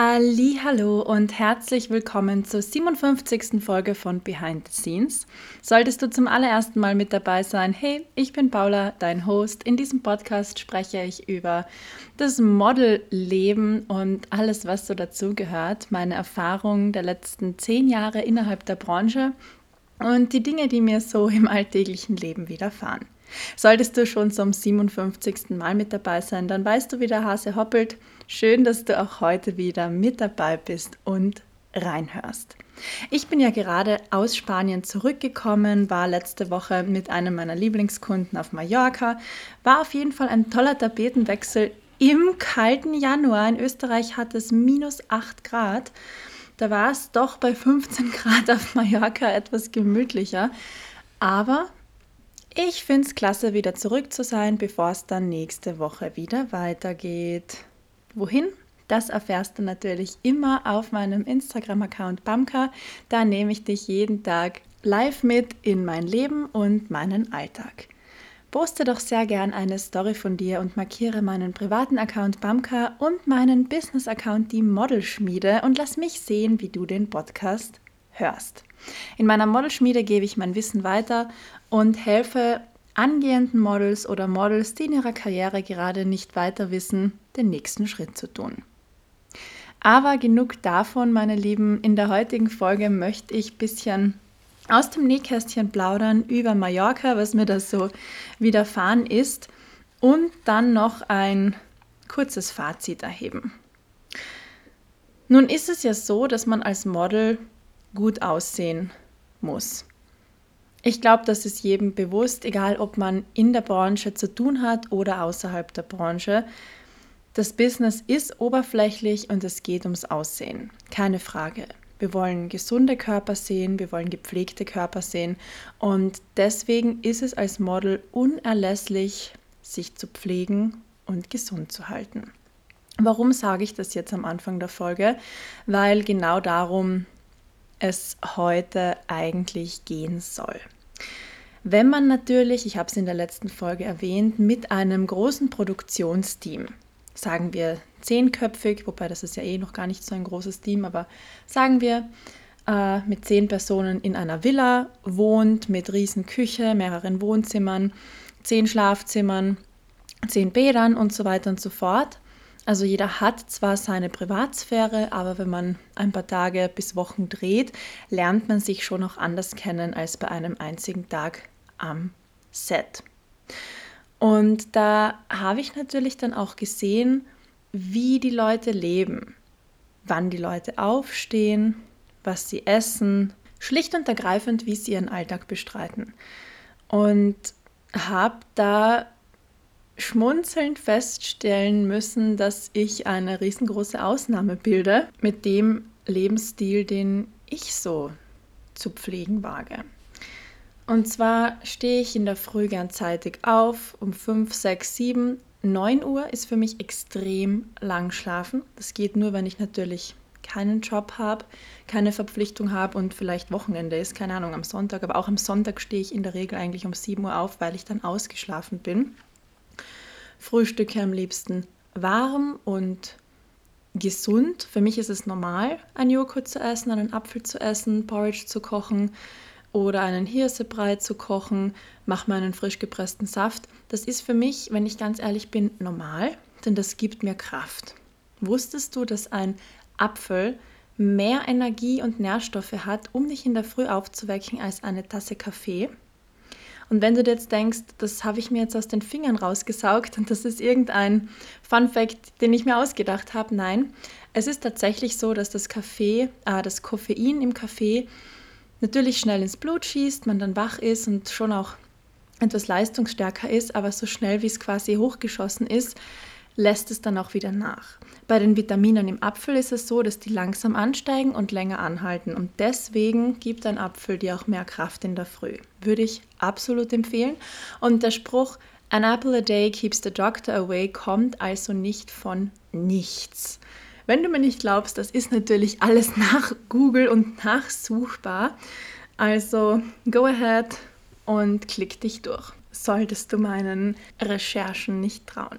Hallo und herzlich willkommen zur 57. Folge von Behind the Scenes. Solltest du zum allerersten Mal mit dabei sein, hey, ich bin Paula, dein Host. In diesem Podcast spreche ich über das Modelleben und alles, was so dazugehört, meine Erfahrungen der letzten zehn Jahre innerhalb der Branche und die Dinge, die mir so im alltäglichen Leben widerfahren. Solltest du schon zum 57. Mal mit dabei sein, dann weißt du, wie der Hase hoppelt. Schön, dass du auch heute wieder mit dabei bist und reinhörst. Ich bin ja gerade aus Spanien zurückgekommen, war letzte Woche mit einem meiner Lieblingskunden auf Mallorca, war auf jeden Fall ein toller Tapetenwechsel im kalten Januar. In Österreich hat es minus 8 Grad. Da war es doch bei 15 Grad auf Mallorca etwas gemütlicher. Aber ich finde es klasse, wieder zurück zu sein, bevor es dann nächste Woche wieder weitergeht. Wohin? Das erfährst du natürlich immer auf meinem Instagram-Account Bamka. Da nehme ich dich jeden Tag live mit in mein Leben und meinen Alltag. Poste doch sehr gern eine Story von dir und markiere meinen privaten Account Bamka und meinen Business-Account die Modelschmiede und lass mich sehen, wie du den Podcast hörst. In meiner Modelschmiede gebe ich mein Wissen weiter und helfe angehenden Models oder Models, die in ihrer Karriere gerade nicht weiter wissen, den nächsten Schritt zu tun. Aber genug davon, meine Lieben. In der heutigen Folge möchte ich ein bisschen aus dem Nähkästchen plaudern über Mallorca, was mir da so widerfahren ist und dann noch ein kurzes Fazit erheben. Nun ist es ja so, dass man als Model gut aussehen muss. Ich glaube, das ist jedem bewusst, egal ob man in der Branche zu tun hat oder außerhalb der Branche. Das Business ist oberflächlich und es geht ums Aussehen. Keine Frage. Wir wollen gesunde Körper sehen, wir wollen gepflegte Körper sehen und deswegen ist es als Model unerlässlich, sich zu pflegen und gesund zu halten. Warum sage ich das jetzt am Anfang der Folge? Weil genau darum es heute eigentlich gehen soll. Wenn man natürlich, ich habe es in der letzten Folge erwähnt, mit einem großen Produktionsteam, sagen wir zehnköpfig, wobei das ist ja eh noch gar nicht so ein großes Team, aber sagen wir äh, mit zehn Personen in einer Villa wohnt, mit riesen Küche, mehreren Wohnzimmern, zehn Schlafzimmern, zehn Bädern und so weiter und so fort, also jeder hat zwar seine Privatsphäre, aber wenn man ein paar Tage bis Wochen dreht, lernt man sich schon noch anders kennen als bei einem einzigen Tag am Set. Und da habe ich natürlich dann auch gesehen, wie die Leute leben, wann die Leute aufstehen, was sie essen, schlicht und ergreifend, wie sie ihren Alltag bestreiten. Und habe da schmunzelnd feststellen müssen, dass ich eine riesengroße Ausnahme bilde mit dem Lebensstil, den ich so zu pflegen wage. Und zwar stehe ich in der Früh gern zeitig auf, um 5, 6, 7, 9 Uhr ist für mich extrem lang schlafen. Das geht nur, wenn ich natürlich keinen Job habe, keine Verpflichtung habe und vielleicht Wochenende ist, keine Ahnung, am Sonntag. Aber auch am Sonntag stehe ich in der Regel eigentlich um 7 Uhr auf, weil ich dann ausgeschlafen bin. Frühstücke am liebsten warm und gesund. Für mich ist es normal, ein Joghurt zu essen, einen Apfel zu essen, Porridge zu kochen oder einen Hirsebrei zu kochen, mache mir einen frisch gepressten Saft. Das ist für mich, wenn ich ganz ehrlich bin, normal, denn das gibt mir Kraft. Wusstest du, dass ein Apfel mehr Energie und Nährstoffe hat, um dich in der Früh aufzuwecken, als eine Tasse Kaffee? Und wenn du dir jetzt denkst, das habe ich mir jetzt aus den Fingern rausgesaugt und das ist irgendein Fun Fact, den ich mir ausgedacht habe, nein, es ist tatsächlich so, dass das Kaffee, äh, das Koffein im Kaffee natürlich schnell ins Blut schießt, man dann wach ist und schon auch etwas leistungsstärker ist, aber so schnell wie es quasi hochgeschossen ist, lässt es dann auch wieder nach. Bei den Vitaminen im Apfel ist es so, dass die langsam ansteigen und länger anhalten. Und deswegen gibt ein Apfel dir auch mehr Kraft in der Früh. Würde ich absolut empfehlen. Und der Spruch, An apple a day keeps the doctor away, kommt also nicht von nichts. Wenn du mir nicht glaubst, das ist natürlich alles nach Google und nachsuchbar. Also go ahead und klick dich durch solltest du meinen Recherchen nicht trauen.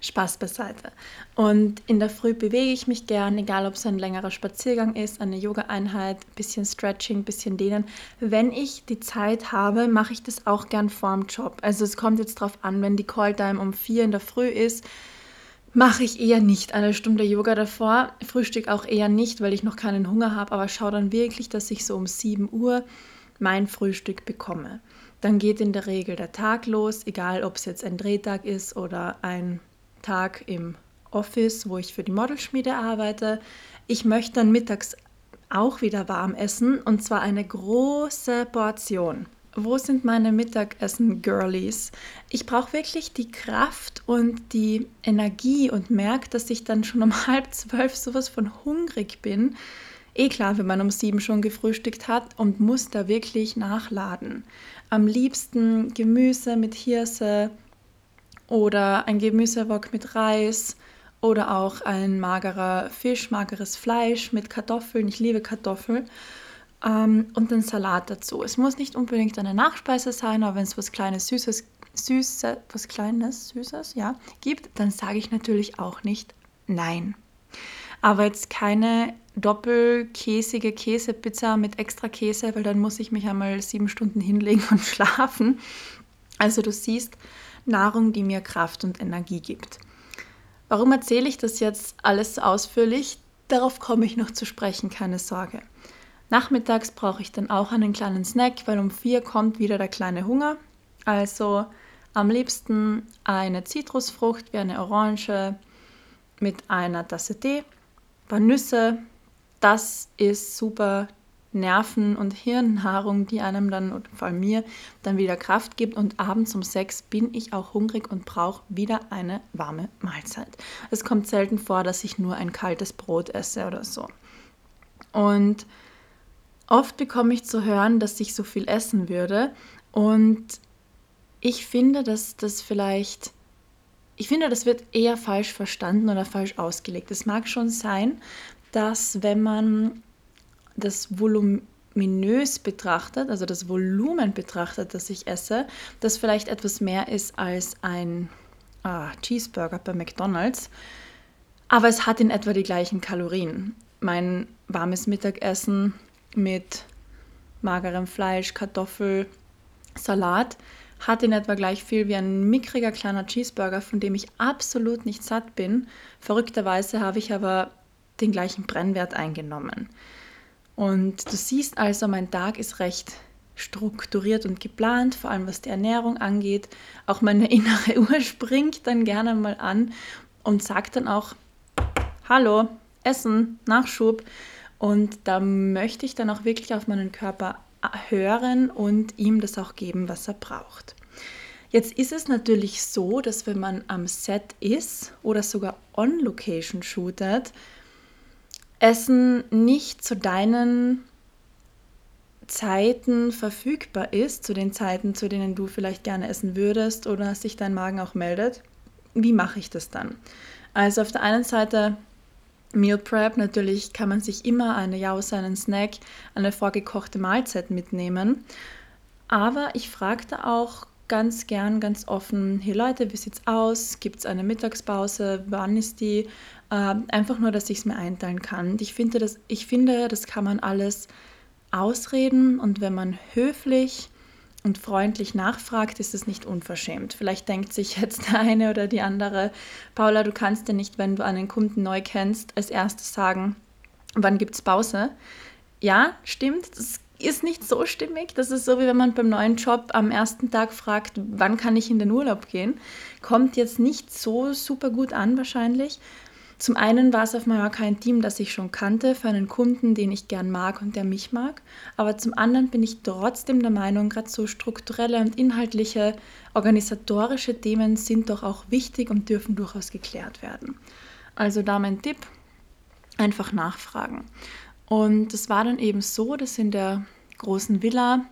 Spaß beiseite. Und in der Früh bewege ich mich gern, egal ob es ein längerer Spaziergang ist, eine Yoga-Einheit, bisschen Stretching, bisschen Dehnen. Wenn ich die Zeit habe, mache ich das auch gern vorm Job. Also es kommt jetzt darauf an, wenn die Call-Time um vier in der Früh ist, mache ich eher nicht eine Stunde Yoga davor. Frühstück auch eher nicht, weil ich noch keinen Hunger habe, aber schaue dann wirklich, dass ich so um 7 Uhr mein Frühstück bekomme. Dann geht in der Regel der Tag los, egal ob es jetzt ein Drehtag ist oder ein Tag im Office, wo ich für die Modelschmiede arbeite. Ich möchte dann mittags auch wieder warm essen und zwar eine große Portion. Wo sind meine Mittagessen-Girlies? Ich brauche wirklich die Kraft und die Energie und merke, dass ich dann schon um halb zwölf sowas von hungrig bin. Eh klar, wenn man um sieben schon gefrühstückt hat und muss da wirklich nachladen. Am liebsten Gemüse mit Hirse oder ein Gemüsewok mit Reis oder auch ein magerer Fisch, mageres Fleisch mit Kartoffeln. Ich liebe Kartoffeln. Ähm, und einen Salat dazu. Es muss nicht unbedingt eine Nachspeise sein, aber wenn es was Kleines, Süßes, Süße, was Kleines, Süßes, ja, gibt, dann sage ich natürlich auch nicht Nein. Aber jetzt keine doppelkäsige Käsepizza mit extra Käse, weil dann muss ich mich einmal sieben Stunden hinlegen und schlafen. Also du siehst Nahrung, die mir Kraft und Energie gibt. Warum erzähle ich das jetzt alles ausführlich? Darauf komme ich noch zu sprechen, keine Sorge. Nachmittags brauche ich dann auch einen kleinen Snack, weil um vier kommt wieder der kleine Hunger. Also am liebsten eine Zitrusfrucht wie eine Orange mit einer Tasse Tee, paar Nüsse, das ist super Nerven- und Hirnnahrung, die einem dann, vor allem mir, dann wieder Kraft gibt. Und abends um sechs bin ich auch hungrig und brauche wieder eine warme Mahlzeit. Es kommt selten vor, dass ich nur ein kaltes Brot esse oder so. Und oft bekomme ich zu hören, dass ich so viel essen würde. Und ich finde, dass das vielleicht, ich finde, das wird eher falsch verstanden oder falsch ausgelegt. Es mag schon sein, dass wenn man das voluminös betrachtet, also das Volumen betrachtet, das ich esse, das vielleicht etwas mehr ist als ein ah, Cheeseburger bei McDonald's. Aber es hat in etwa die gleichen Kalorien. Mein warmes Mittagessen mit magerem Fleisch, Kartoffel, Salat hat in etwa gleich viel wie ein mickriger kleiner Cheeseburger, von dem ich absolut nicht satt bin. Verrückterweise habe ich aber den gleichen Brennwert eingenommen. Und du siehst also, mein Tag ist recht strukturiert und geplant, vor allem was die Ernährung angeht. Auch meine innere Uhr springt dann gerne mal an und sagt dann auch, hallo, Essen, Nachschub. Und da möchte ich dann auch wirklich auf meinen Körper hören und ihm das auch geben, was er braucht. Jetzt ist es natürlich so, dass wenn man am Set ist oder sogar on Location shootet, Essen nicht zu deinen Zeiten verfügbar ist, zu den Zeiten, zu denen du vielleicht gerne essen würdest oder sich dein Magen auch meldet, wie mache ich das dann? Also auf der einen Seite Meal Prep, natürlich kann man sich immer eine Jause, einen Snack, eine vorgekochte Mahlzeit mitnehmen. Aber ich fragte auch ganz gern, ganz offen, hey Leute, wie sieht's aus? Gibt es eine Mittagspause? Wann ist die? Äh, einfach nur, dass ich es mir einteilen kann. Ich finde, das, ich finde, das kann man alles ausreden und wenn man höflich und freundlich nachfragt, ist es nicht unverschämt. Vielleicht denkt sich jetzt der eine oder die andere, Paula, du kannst ja nicht, wenn du einen Kunden neu kennst, als erstes sagen, wann gibt es Pause? Ja, stimmt, das ist nicht so stimmig. Das ist so, wie wenn man beim neuen Job am ersten Tag fragt, wann kann ich in den Urlaub gehen. Kommt jetzt nicht so super gut an wahrscheinlich. Zum einen war es auf Mallorca ein Team, das ich schon kannte, für einen Kunden, den ich gern mag und der mich mag. Aber zum anderen bin ich trotzdem der Meinung, gerade so strukturelle und inhaltliche, organisatorische Themen sind doch auch wichtig und dürfen durchaus geklärt werden. Also da mein Tipp, einfach nachfragen. Und es war dann eben so, dass in der großen Villa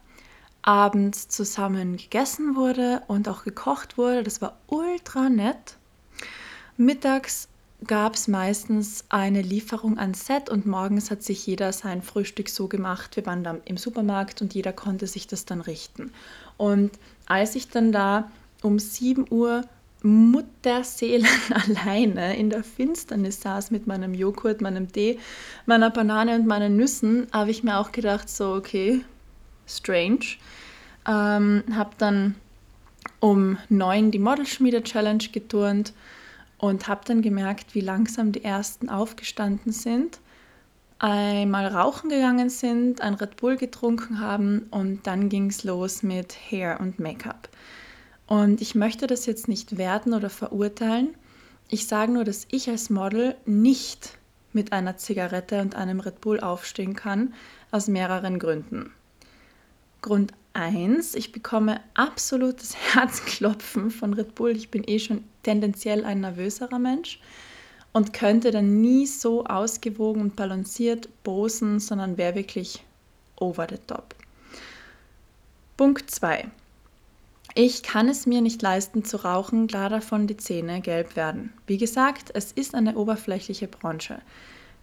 abends zusammen gegessen wurde und auch gekocht wurde. Das war ultra nett. Mittags gab es meistens eine Lieferung ans Set und morgens hat sich jeder sein Frühstück so gemacht. Wir waren dann im Supermarkt und jeder konnte sich das dann richten. Und als ich dann da um 7 Uhr Mutterseelen alleine in der Finsternis saß mit meinem Joghurt, meinem Tee, meiner Banane und meinen Nüssen, habe ich mir auch gedacht, so, okay, strange. Ähm, habe dann um neun die Modelschmiede-Challenge geturnt und habe dann gemerkt, wie langsam die ersten aufgestanden sind, einmal rauchen gegangen sind, ein Red Bull getrunken haben und dann ging es los mit Hair und Make-up. Und ich möchte das jetzt nicht werten oder verurteilen. Ich sage nur, dass ich als Model nicht mit einer Zigarette und einem Red Bull aufstehen kann, aus mehreren Gründen. Grund 1, ich bekomme absolutes Herzklopfen von Red Bull. Ich bin eh schon tendenziell ein nervöserer Mensch und könnte dann nie so ausgewogen und balanciert posen, sondern wäre wirklich over the top. Punkt 2. Ich kann es mir nicht leisten zu rauchen, klar davon die Zähne gelb werden. Wie gesagt, es ist eine oberflächliche Branche.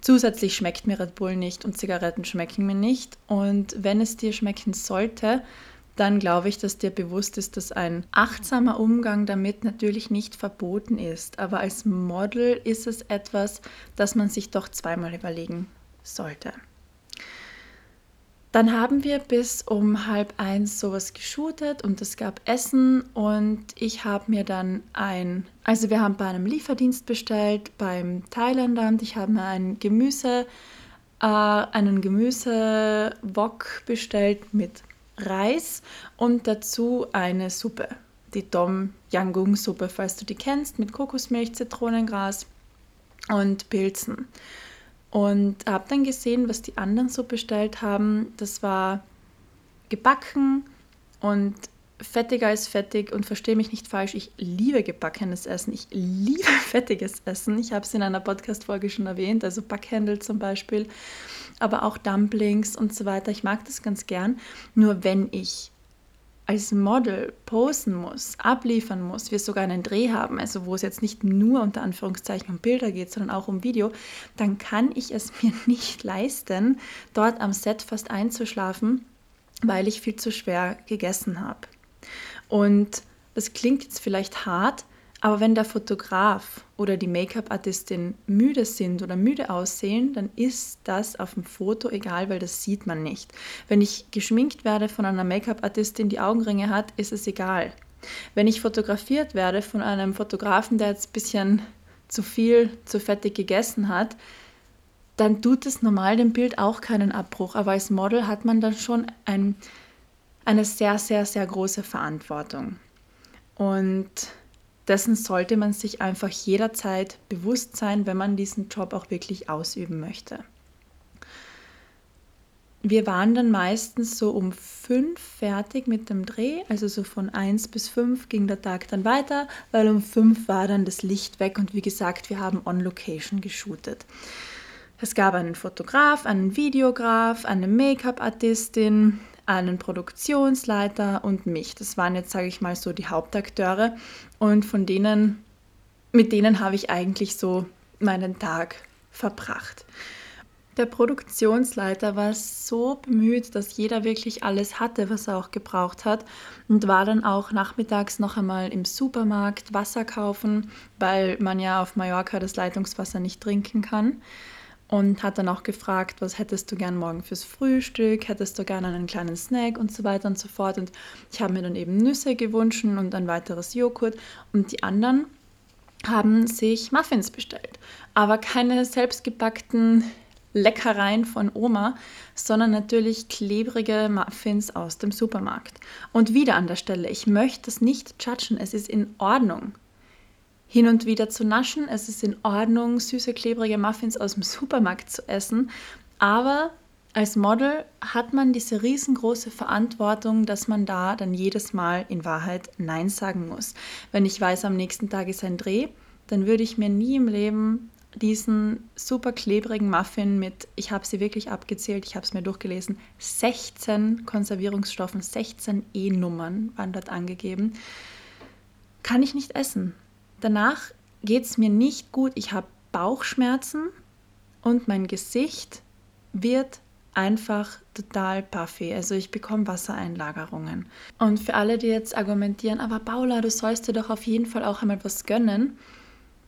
Zusätzlich schmeckt mir Red Bull nicht und Zigaretten schmecken mir nicht. Und wenn es dir schmecken sollte, dann glaube ich, dass dir bewusst ist, dass ein achtsamer Umgang damit natürlich nicht verboten ist. Aber als Model ist es etwas, das man sich doch zweimal überlegen sollte. Dann haben wir bis um halb eins sowas geshootet und es gab Essen und ich habe mir dann ein, also wir haben bei einem Lieferdienst bestellt beim Thailänder und ich habe mir ein Gemüse, äh, einen Gemüsewok bestellt mit Reis und dazu eine Suppe, die Dom Yangung Suppe, falls du die kennst, mit Kokosmilch, Zitronengras und Pilzen. Und habe dann gesehen, was die anderen so bestellt haben. Das war gebacken und fettiger als fettig und verstehe mich nicht falsch, ich liebe gebackenes Essen, ich liebe fettiges Essen. Ich habe es in einer Podcast-Folge schon erwähnt, also Backhändel zum Beispiel, aber auch Dumplings und so weiter. Ich mag das ganz gern. Nur wenn ich als Model posen muss, abliefern muss, wir sogar einen Dreh haben, also wo es jetzt nicht nur unter Anführungszeichen um Bilder geht, sondern auch um Video, dann kann ich es mir nicht leisten, dort am Set fast einzuschlafen, weil ich viel zu schwer gegessen habe. Und das klingt jetzt vielleicht hart, aber wenn der Fotograf oder die Make-up-Artistin müde sind oder müde aussehen, dann ist das auf dem Foto egal, weil das sieht man nicht. Wenn ich geschminkt werde von einer Make-up-Artistin, die Augenringe hat, ist es egal. Wenn ich fotografiert werde von einem Fotografen, der jetzt ein bisschen zu viel, zu fettig gegessen hat, dann tut es normal dem Bild auch keinen Abbruch. Aber als Model hat man dann schon ein, eine sehr, sehr, sehr große Verantwortung. Und dessen sollte man sich einfach jederzeit bewusst sein, wenn man diesen Job auch wirklich ausüben möchte. Wir waren dann meistens so um fünf fertig mit dem Dreh, also so von eins bis fünf ging der Tag dann weiter, weil um fünf war dann das Licht weg und wie gesagt, wir haben on Location geshootet. Es gab einen Fotograf, einen Videograf, eine Make-up-Artistin, einen Produktionsleiter und mich. Das waren jetzt, sage ich mal, so die Hauptakteure und von denen, mit denen habe ich eigentlich so meinen Tag verbracht. Der Produktionsleiter war so bemüht, dass jeder wirklich alles hatte, was er auch gebraucht hat und war dann auch nachmittags noch einmal im Supermarkt Wasser kaufen, weil man ja auf Mallorca das Leitungswasser nicht trinken kann und hat dann auch gefragt, was hättest du gern morgen fürs Frühstück, hättest du gern einen kleinen Snack und so weiter und so fort. Und ich habe mir dann eben Nüsse gewünscht und ein weiteres Joghurt und die anderen haben sich Muffins bestellt, aber keine selbstgebackten Leckereien von Oma, sondern natürlich klebrige Muffins aus dem Supermarkt. Und wieder an der Stelle, ich möchte das nicht judgen, es ist in Ordnung. Hin und wieder zu naschen. Es ist in Ordnung, süße, klebrige Muffins aus dem Supermarkt zu essen. Aber als Model hat man diese riesengroße Verantwortung, dass man da dann jedes Mal in Wahrheit Nein sagen muss. Wenn ich weiß, am nächsten Tag ist ein Dreh, dann würde ich mir nie im Leben diesen super klebrigen Muffin mit, ich habe sie wirklich abgezählt, ich habe es mir durchgelesen, 16 Konservierungsstoffen, 16 E-Nummern waren dort angegeben, kann ich nicht essen. Danach geht es mir nicht gut, ich habe Bauchschmerzen und mein Gesicht wird einfach total puffy. Also ich bekomme Wassereinlagerungen. Und für alle, die jetzt argumentieren, aber Paula, du sollst dir doch auf jeden Fall auch einmal was gönnen,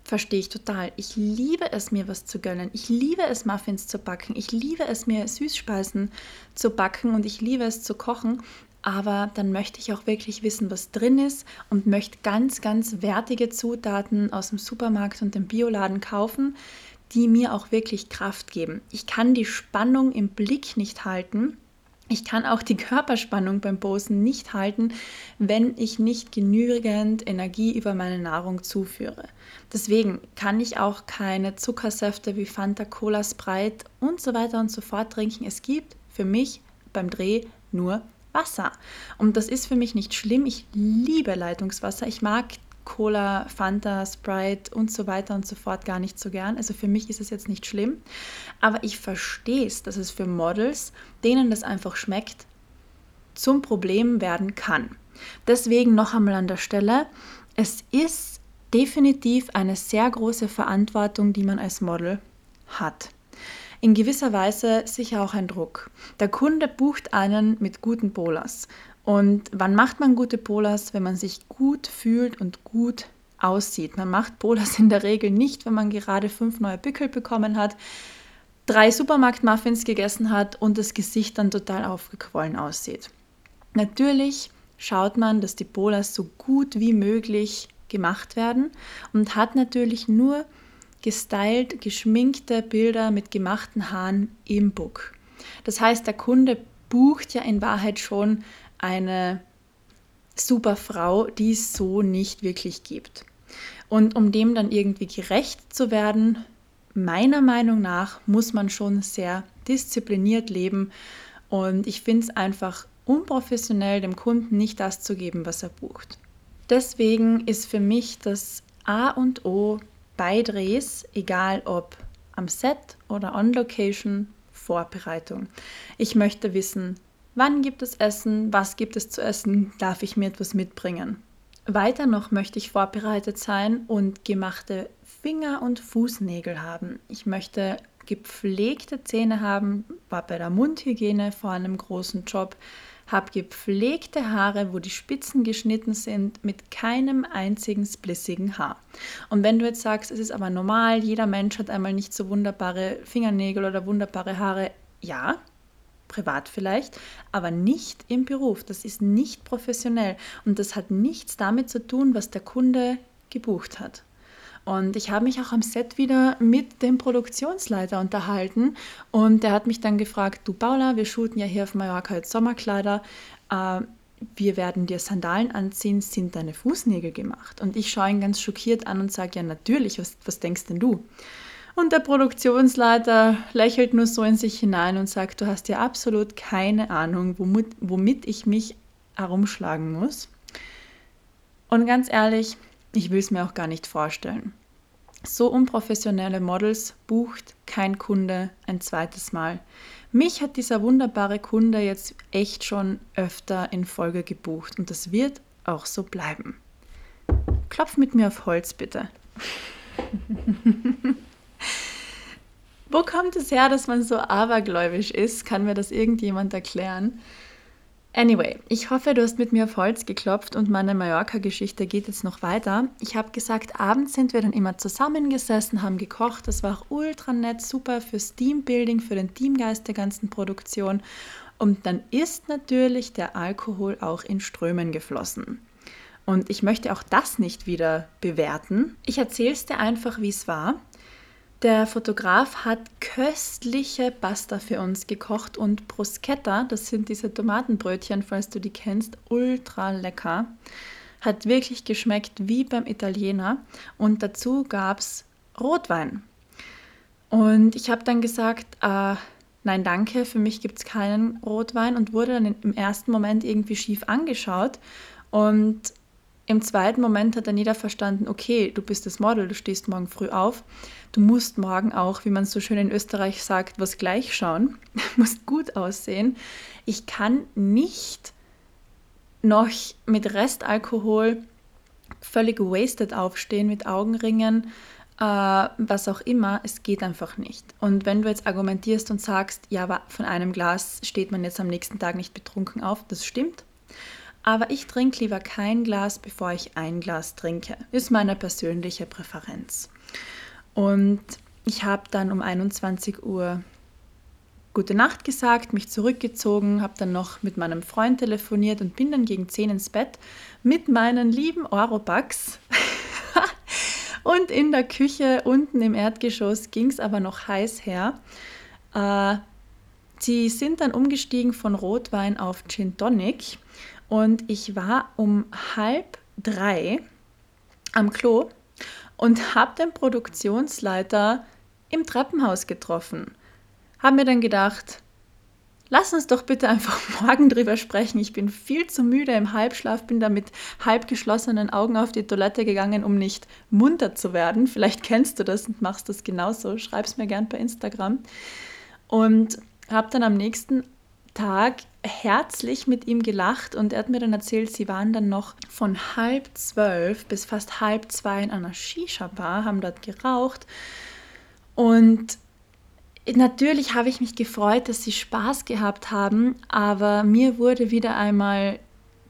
verstehe ich total. Ich liebe es, mir was zu gönnen. Ich liebe es, Muffins zu backen. Ich liebe es, mir Süßspeisen zu backen und ich liebe es zu kochen. Aber dann möchte ich auch wirklich wissen, was drin ist und möchte ganz, ganz wertige Zutaten aus dem Supermarkt und dem Bioladen kaufen, die mir auch wirklich Kraft geben. Ich kann die Spannung im Blick nicht halten. Ich kann auch die Körperspannung beim Posen nicht halten, wenn ich nicht genügend Energie über meine Nahrung zuführe. Deswegen kann ich auch keine Zuckersäfte wie Fanta, Cola, Sprite und so weiter und so fort trinken. Es gibt für mich beim Dreh nur Wasser. Und das ist für mich nicht schlimm. Ich liebe Leitungswasser. Ich mag Cola, Fanta, Sprite und so weiter und so fort gar nicht so gern. Also für mich ist es jetzt nicht schlimm. Aber ich verstehe es, dass es für Models, denen das einfach schmeckt, zum Problem werden kann. Deswegen noch einmal an der Stelle, es ist definitiv eine sehr große Verantwortung, die man als Model hat. In gewisser Weise sicher auch ein Druck. Der Kunde bucht einen mit guten Bolas und wann macht man gute Polars? Wenn man sich gut fühlt und gut aussieht. Man macht Polars in der Regel nicht, wenn man gerade fünf neue Pickel bekommen hat, drei Supermarktmuffins gegessen hat und das Gesicht dann total aufgequollen aussieht. Natürlich schaut man, dass die Polars so gut wie möglich gemacht werden und hat natürlich nur gestylt, geschminkte Bilder mit gemachten Haaren im Book. Das heißt, der Kunde bucht ja in Wahrheit schon eine super Frau, die es so nicht wirklich gibt. Und um dem dann irgendwie gerecht zu werden, meiner Meinung nach muss man schon sehr diszipliniert leben. Und ich finde es einfach unprofessionell, dem Kunden nicht das zu geben, was er bucht. Deswegen ist für mich das A und O bei egal ob am Set oder on Location, Vorbereitung. Ich möchte wissen, Wann gibt es Essen? Was gibt es zu essen? Darf ich mir etwas mitbringen? Weiter noch möchte ich vorbereitet sein und gemachte Finger- und Fußnägel haben. Ich möchte gepflegte Zähne haben, war bei der Mundhygiene vor einem großen Job, habe gepflegte Haare, wo die Spitzen geschnitten sind, mit keinem einzigen splissigen Haar. Und wenn du jetzt sagst, es ist aber normal, jeder Mensch hat einmal nicht so wunderbare Fingernägel oder wunderbare Haare, ja, privat vielleicht, aber nicht im Beruf. Das ist nicht professionell und das hat nichts damit zu tun, was der Kunde gebucht hat. Und ich habe mich auch am Set wieder mit dem Produktionsleiter unterhalten und der hat mich dann gefragt, du Paula, wir shooten ja hier auf Mallorca jetzt Sommerkleider, äh, wir werden dir Sandalen anziehen, sind deine Fußnägel gemacht? Und ich schaue ihn ganz schockiert an und sage, ja natürlich, was, was denkst denn du? Und der Produktionsleiter lächelt nur so in sich hinein und sagt, du hast ja absolut keine Ahnung, womit, womit ich mich herumschlagen muss. Und ganz ehrlich, ich will es mir auch gar nicht vorstellen. So unprofessionelle Models bucht kein Kunde ein zweites Mal. Mich hat dieser wunderbare Kunde jetzt echt schon öfter in Folge gebucht und das wird auch so bleiben. Klopf mit mir auf Holz bitte. Wo kommt es her, dass man so abergläubisch ist? Kann mir das irgendjemand erklären? Anyway, ich hoffe, du hast mit mir auf Holz geklopft und meine Mallorca-Geschichte geht jetzt noch weiter. Ich habe gesagt, abends sind wir dann immer zusammengesessen, haben gekocht. Das war auch ultra nett, super fürs Teambuilding, für den Teamgeist der ganzen Produktion. Und dann ist natürlich der Alkohol auch in Strömen geflossen. Und ich möchte auch das nicht wieder bewerten. Ich erzähle es dir einfach, wie es war. Der Fotograf hat köstliche Pasta für uns gekocht und Bruschetta, das sind diese Tomatenbrötchen, falls du die kennst, ultra lecker, Hat wirklich geschmeckt wie beim Italiener. Und dazu gab es Rotwein. Und ich habe dann gesagt, äh, nein, danke, für mich gibt es keinen Rotwein und wurde dann im ersten Moment irgendwie schief angeschaut. Und im zweiten Moment hat dann jeder verstanden, okay, du bist das Model, du stehst morgen früh auf, du musst morgen auch, wie man so schön in Österreich sagt, was gleich schauen, musst gut aussehen. Ich kann nicht noch mit Restalkohol völlig wasted aufstehen, mit Augenringen, äh, was auch immer, es geht einfach nicht. Und wenn du jetzt argumentierst und sagst, ja, von einem Glas steht man jetzt am nächsten Tag nicht betrunken auf, das stimmt. Aber ich trinke lieber kein Glas, bevor ich ein Glas trinke. Ist meine persönliche Präferenz. Und ich habe dann um 21 Uhr gute Nacht gesagt, mich zurückgezogen, habe dann noch mit meinem Freund telefoniert und bin dann gegen 10 ins Bett mit meinen lieben Eurobucks. und in der Küche unten im Erdgeschoss ging es aber noch heiß her. Äh, sie sind dann umgestiegen von Rotwein auf Gin Tonic und ich war um halb drei am Klo und habe den Produktionsleiter im Treppenhaus getroffen. Habe mir dann gedacht, lass uns doch bitte einfach morgen drüber sprechen. Ich bin viel zu müde im Halbschlaf, bin da mit halb geschlossenen Augen auf die Toilette gegangen, um nicht munter zu werden. Vielleicht kennst du das und machst das genauso. Schreib es mir gern per Instagram. Und habe dann am nächsten Tag herzlich mit ihm gelacht und er hat mir dann erzählt, sie waren dann noch von halb zwölf bis fast halb zwei in einer Shisha-Bar, haben dort geraucht und natürlich habe ich mich gefreut, dass sie Spaß gehabt haben, aber mir wurde wieder einmal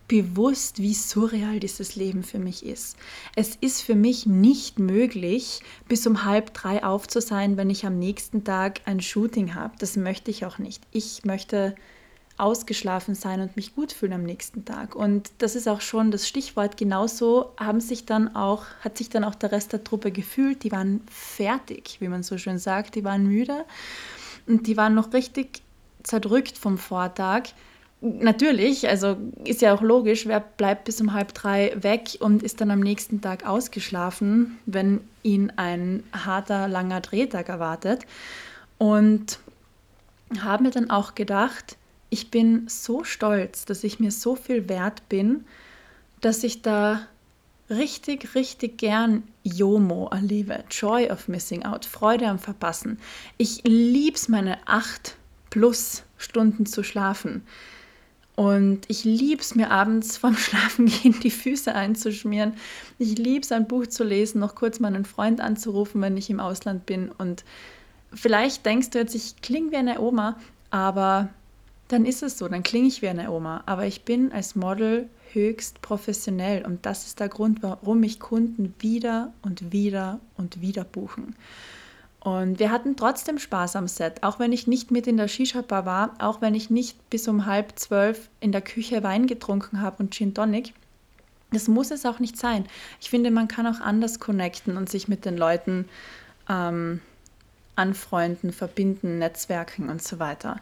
bewusst, wie surreal dieses Leben für mich ist. Es ist für mich nicht möglich, bis um halb drei auf zu sein, wenn ich am nächsten Tag ein Shooting habe. Das möchte ich auch nicht. Ich möchte ausgeschlafen sein und mich gut fühlen am nächsten Tag. Und das ist auch schon das Stichwort. Genauso haben sich dann auch, hat sich dann auch der Rest der Truppe gefühlt. Die waren fertig, wie man so schön sagt. Die waren müde und die waren noch richtig zerdrückt vom Vortag. Natürlich, also ist ja auch logisch, wer bleibt bis um halb drei weg und ist dann am nächsten Tag ausgeschlafen, wenn ihn ein harter, langer Drehtag erwartet. Und haben mir dann auch gedacht, ich bin so stolz, dass ich mir so viel wert bin, dass ich da richtig, richtig gern JOMO erlebe. Joy of Missing Out, Freude am Verpassen. Ich liebe es, meine acht plus Stunden zu schlafen. Und ich liebe es, mir abends vorm Schlafengehen die Füße einzuschmieren. Ich liebe es, ein Buch zu lesen, noch kurz meinen Freund anzurufen, wenn ich im Ausland bin. Und vielleicht denkst du jetzt, ich klinge wie eine Oma, aber dann ist es so, dann klinge ich wie eine Oma. Aber ich bin als Model höchst professionell und das ist der Grund, warum mich Kunden wieder und wieder und wieder buchen. Und wir hatten trotzdem Spaß am Set, auch wenn ich nicht mit in der Shisha-Bar war, auch wenn ich nicht bis um halb zwölf in der Küche Wein getrunken habe und Gin Tonic. Das muss es auch nicht sein. Ich finde, man kann auch anders connecten und sich mit den Leuten ähm, anfreunden, verbinden, netzwerken und so weiter.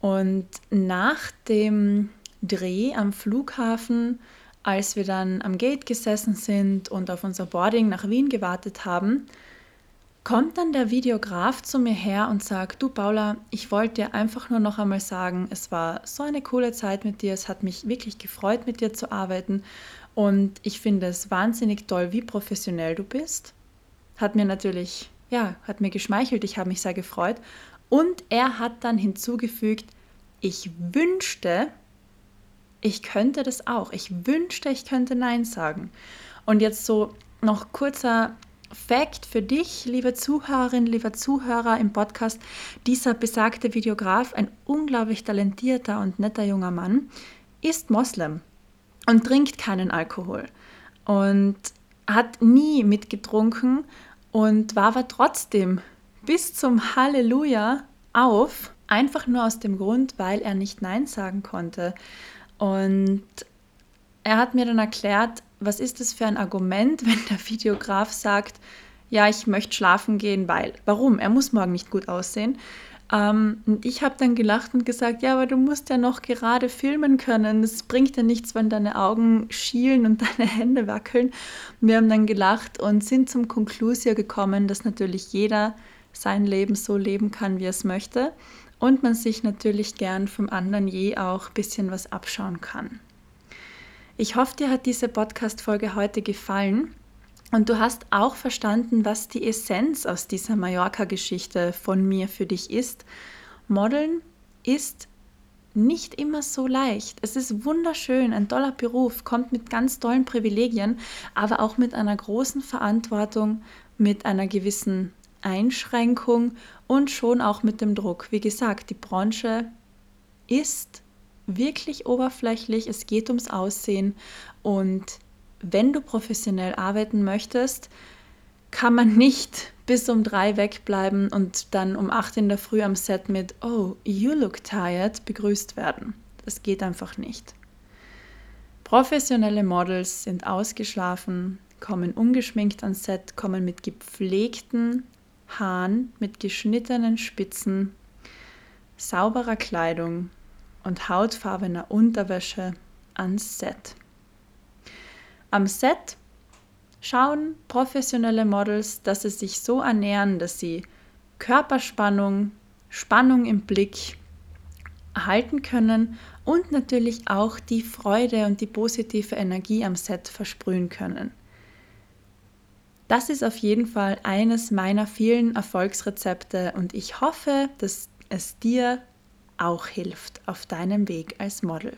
Und nach dem Dreh am Flughafen, als wir dann am Gate gesessen sind und auf unser Boarding nach Wien gewartet haben, kommt dann der Videograf zu mir her und sagt, du Paula, ich wollte dir einfach nur noch einmal sagen, es war so eine coole Zeit mit dir, es hat mich wirklich gefreut, mit dir zu arbeiten und ich finde es wahnsinnig toll, wie professionell du bist. Hat mir natürlich, ja, hat mir geschmeichelt, ich habe mich sehr gefreut und er hat dann hinzugefügt, ich wünschte, ich könnte das auch. Ich wünschte, ich könnte Nein sagen. Und jetzt so noch kurzer Fact für dich, liebe Zuhörerin, lieber Zuhörer im Podcast. Dieser besagte Videograf, ein unglaublich talentierter und netter junger Mann, ist Moslem und trinkt keinen Alkohol und hat nie mitgetrunken und war aber trotzdem bis zum Halleluja auf, einfach nur aus dem Grund, weil er nicht Nein sagen konnte. Und er hat mir dann erklärt, was ist das für ein Argument, wenn der Videograf sagt, ja, ich möchte schlafen gehen, weil. Warum? Er muss morgen nicht gut aussehen. Ähm, und ich habe dann gelacht und gesagt, ja, aber du musst ja noch gerade filmen können. Es bringt ja nichts, wenn deine Augen schielen und deine Hände wackeln. Wir haben dann gelacht und sind zum Konklusio gekommen, dass natürlich jeder sein Leben so leben kann, wie es möchte. Und man sich natürlich gern vom anderen je auch ein bisschen was abschauen kann. Ich hoffe, dir hat diese Podcast-Folge heute gefallen. Und du hast auch verstanden, was die Essenz aus dieser Mallorca-Geschichte von mir für dich ist. Modeln ist nicht immer so leicht. Es ist wunderschön, ein toller Beruf, kommt mit ganz tollen Privilegien, aber auch mit einer großen Verantwortung, mit einer gewissen Einschränkung und schon auch mit dem Druck. Wie gesagt, die Branche ist wirklich oberflächlich, es geht ums Aussehen und wenn du professionell arbeiten möchtest, kann man nicht bis um drei wegbleiben und dann um acht in der Früh am Set mit Oh, you look tired begrüßt werden. Das geht einfach nicht. Professionelle Models sind ausgeschlafen, kommen ungeschminkt ans Set, kommen mit gepflegten Haaren, mit geschnittenen Spitzen, sauberer Kleidung und hautfarbener Unterwäsche ans Set. Am Set schauen professionelle Models, dass sie sich so ernähren, dass sie Körperspannung, Spannung im Blick halten können und natürlich auch die Freude und die positive Energie am Set versprühen können. Das ist auf jeden Fall eines meiner vielen Erfolgsrezepte und ich hoffe, dass es dir auch hilft auf deinem Weg als Model.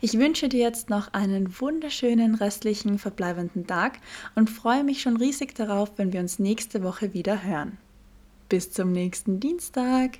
Ich wünsche dir jetzt noch einen wunderschönen restlichen verbleibenden Tag und freue mich schon riesig darauf, wenn wir uns nächste Woche wieder hören. Bis zum nächsten Dienstag.